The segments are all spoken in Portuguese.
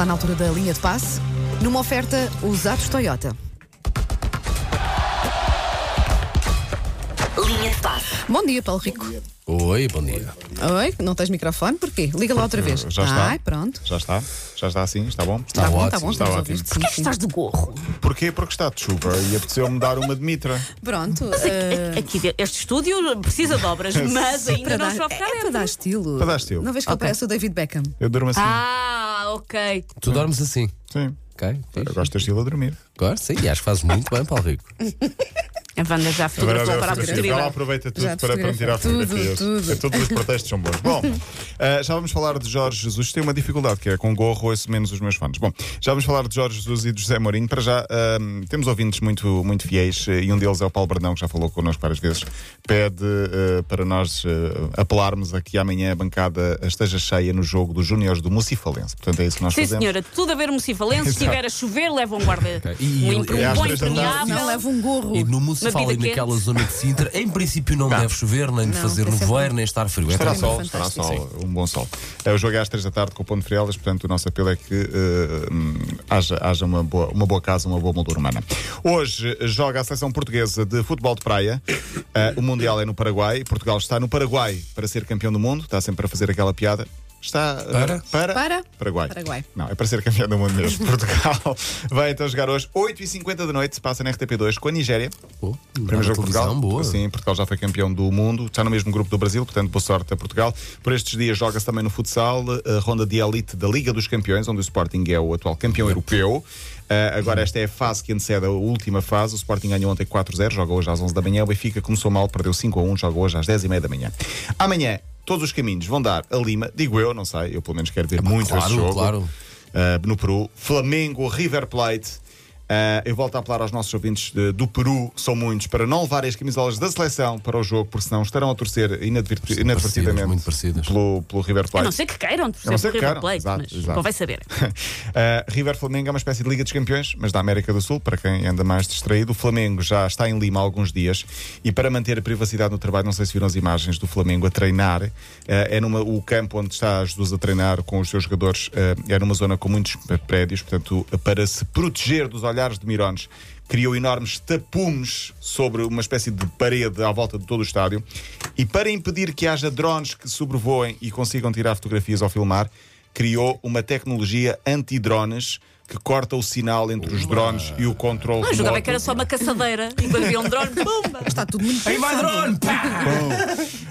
Está na altura da linha de passe. Numa oferta, usados Toyota. Linha de passe. Bom dia, Paulo Rico. Oi, bom dia. Oi, não tens microfone? Porquê? Liga lá outra vez. Já está? Ai, pronto. Já está? Já está assim? Está bom? Está bom, está ótimo, bom, está estamos ótimo. Porquê que estás de gorro? Porquê? Porque está de chuva e apeteceu-me dar uma de mitra. Pronto. Mas aqui- eh, aqui, este estúdio precisa de obras, mas ainda para não dar, chove cá é para dar estilo. Para dar estilo. Não vês que ele Ok. parece o David Beckham? Eu durmo assim. Ah, ok. Tu dormes assim? Sim. Ok. Eu fixe. gosto de estilo a dormir. Agora sim, e acho que fazes muito bem, Paulo Rico. A Wanda já fotografou para a Ela posteridade. aproveita tudo para, para me tirar fotografei. fotografias. Tudo, tudo. É, Todos os pretextos são bons. Bom, eh, já vamos falar de Jorge Jesus. Tem uma dificuldade, que é com gorro ouço menos os meus fãs. Bom, já vamos falar de Jorge Jesus e de José Mourinho. Para já, ehm, temos ouvintes muito, muito fiéis eh, e um deles é o Paulo Brandão, que já falou connosco várias vezes. Pede eh, para nós apelarmos a que amanhã a bancada esteja cheia no jogo dos Júniores do Mucifalense. Portanto, é isso que nós Sim, fazemos. senhora, tudo a ver Mucifalense. Se estiver a chover, leva um guarda. Ok. E- Um, às um bom impermeável. Não, leva um gorro. E no Uma vida e naquela zona de Sintra, em princípio não deve chover, nem de Não, fazer é nevoeiro, nem estar frio. É Estará tranquilo. sol, estará sol, um bom sol. Eh, O jogo é às 3 da tarde com o Ponte Frielas, portanto o nosso apelo é que hum, haja, haja uma, boa, uma boa casa, uma boa moldura humana. Hoje joga a seleção portuguesa de futebol de praia. Eh, o Mundial é no Paraguai. Portugal está no Paraguai para ser campeão do mundo. Está sempre a fazer aquela piada. Está eh, Para? para? Para? Paraguai. Paraguai. Não, é para ser campeão do mundo mesmo. Portugal vai então jogar hoje, 8h50 da noite, se passa na RTP2 com a Nigéria. Pô, Primeiro jogo de Portugal. boa. Sim, Portugal já foi campeão do mundo, está no mesmo grupo do Brasil, portanto, boa sorte a Portugal. Por estes dias joga-se também no futsal, a ronda de elite da Liga dos Campeões, onde o Sporting é o atual campeão europeu. Ah, agora, esta é a fase que antecede a última fase. O Sporting ganhou ontem 4-0, joga hoje às 11 da manhã. O Benfica começou mal, perdeu 5-1, joga hoje às 10h30 da manhã. Amanhã, todos os caminhos vão dar a Lima, digo eu, não sei, eu pelo menos quero ver muito claro, esse jogo. claro. Uh, no Peru. Flamengo, River Plate. Uh, eu volto a apelar aos nossos ouvintes de- do Peru, são muitos, para não levarem as camisolas da seleção para o jogo, porque senão estarão a torcer inadverti- inadvertidamente muito parecidas. Pelo, pelo River A Plate. não ser que queiram A não torcer que River queiram, Plate, exato, mas exato. convém saber. Uh, River Flamengo é uma espécie de Liga dos Campeões, mas da América do Sul, para quem anda mais distraído. O Flamengo já está em Lima há alguns dias e para manter a privacidade no trabalho, não sei se viram as imagens do Flamengo a treinar. uh, é numa, o campo onde está Jesus a treinar com os seus jogadores uh, é numa zona com muitos prédios, portanto, para se proteger dos olhares de Mirones. Criou enormes tapumes sobre uma espécie de parede à volta de todo o estádio. E para impedir que haja drones que sobrevoem e consigam tirar fotografias ou filmar, criou uma tecnologia anti-drones que corta o sinal entre os drones e o controle Não, eu jogava que era só uma caçadeira e quando havia um drone, pumba! Está tudo muito Aí vai drone! Pá!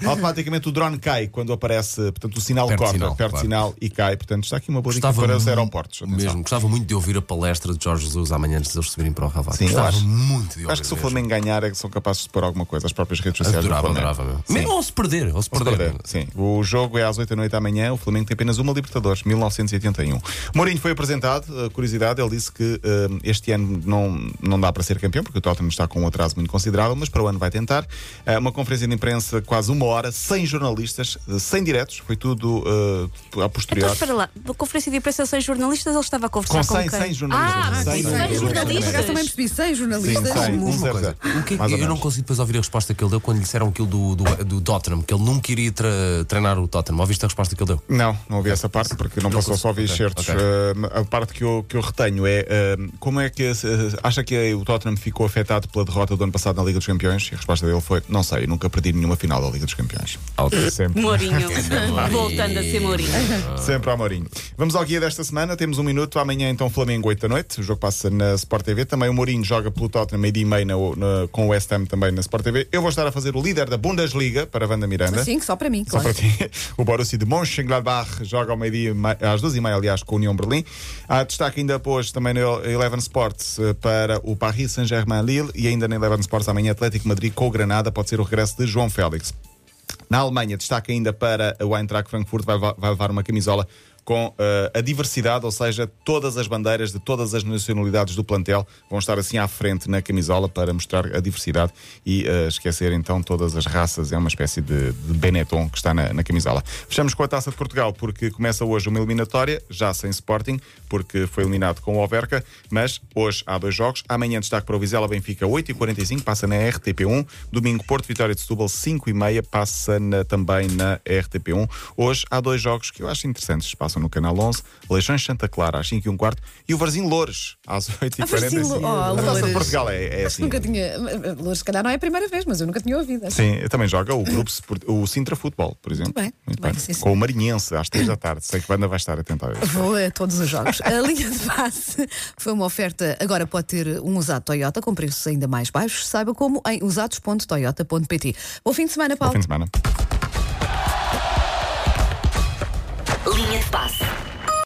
Bom, automaticamente o drone cai quando aparece, portanto o sinal Perde corta, sinal, perde claro. sinal e cai. Portanto, está aqui uma boa dica para os aeroportos. Atenção. Mesmo, gostava muito de ouvir a palestra de Jorge Jesus amanhã antes de eles subirem para o Ravato. Sim, gostava acho. muito de ouvir. Acho que se o. Flamengo ganhar é que são capazes de pôr alguma coisa, as próprias redes sociais. do Adorava, adorava. Mesmo ou se perder, ou se perder. perder, Sim, o jogo é às 8 da noite amanhã. O Flamengo tem apenas uma Libertadores, 1981. Mourinho foi apresentado, uh, curiosidade, ele disse que uh, este ano não, não dá para ser campeão, porque o Tottenham está com um atraso muito considerável, mas para o ano vai tentar. Uh, uma conferência de imprensa quase uma hora, sem jornalistas, uh, sem diretos, foi tudo uh, a Então posterior. espera lá, na conferência de imprensa sem jornalistas, ele estava a conversar Com com, 100, quem? 100 jornalistas. Ah, 100 100 jornalistas. Acaso também jornalistas. percebi, sem Sim, jornalistas. 100, Como? um zero, coisa. zero. O que é eu não consigo depois ouvir a resposta que ele deu quando lhe disseram aquilo do, do, do Tottenham, que ele não queria tra- treinar o Tottenham. Ouviste a resposta que ele deu? Não, não ouvi essa parte porque não, passou consigo. só ouvir Ok, certos. ok. Uh, a parte que eu, que eu retenho é uh, como é que uh, acha que o Tottenham ficou afetado pela derrota do ano passado na Liga dos Campeões? E a resposta dele foi: não sei, nunca perdi nenhuma final da Liga dos Campeões. Sempre. Mourinho, voltando a ser Mourinho. Sempre ao Mourinho. Vamos ao guia desta semana, temos um minuto. Amanhã, então, Flamengo, 8 da noite. O jogo passa na Sport TV. Também o Mourinho joga pelo Tottenham, meio-dia e meia na- na- com o West Ham também na Sport TV. Eu vou estar a fazer o líder da Bundesliga para a Wanda Miranda. Sim, só para mim, Só claro. para ti. O Borussia de Mönchengladbach joga ao meio-dia, às duas e meia, aliás, com a União Berlim. Há destaque ainda hoje também no Eleven Sports eh, para o Paris Saint-Germain Lille e ainda na Eleven Sports amanhã Atlético Madrid com o Granada. Pode ser o regresso de João Félix. Na Alemanha, destaque ainda para o Eintracht Frankfurt, vai, vai levar uma camisola com eh, a diversidade, ou seja, todas as bandeiras de todas as nacionalidades do plantel vão estar assim à frente na camisola para mostrar a diversidade e eh, esquecer então todas as raças. É uma espécie de, de Benetton que está na, na camisola. Fechamos com a Taça de Portugal porque começa hoje uma eliminatória, já sem Sporting, porque foi eliminado com o Overca, mas hoje há dois jogos. Amanhã destaque para o Vizela Benfica 8h45, passa na RTP1. Domingo Porto Vitória de Setúbal 5h30, passa na- também na RTP1. Hoje há dois jogos que eu acho interessantes, passam passa no Canal 11, Leixões Santa Clara às 5 e um quarto e o Varzinho Loures às 8 e Ah, Varzim 45 Lo- oh, A taça de Loures. Portugal é, é assim. nunca tinha. Lourdes, se calhar não é a primeira vez, mas eu nunca tinha ouvido. essa. Sim, também joga o grupo o Sintra Futebol, por exemplo. bem, muito bem, sim, sim. Com o Marinhense às 3 da tarde. Sei que a banda vai estar atenta a isso. Vou a todos os jogos. A linha de passe foi uma oferta. Agora pode ter um usado Toyota com preços ainda mais baixos. Saiba como em usados.toyota.pt. Bom fim de semana, Bom Paulo. fim de semana. Linha de passe.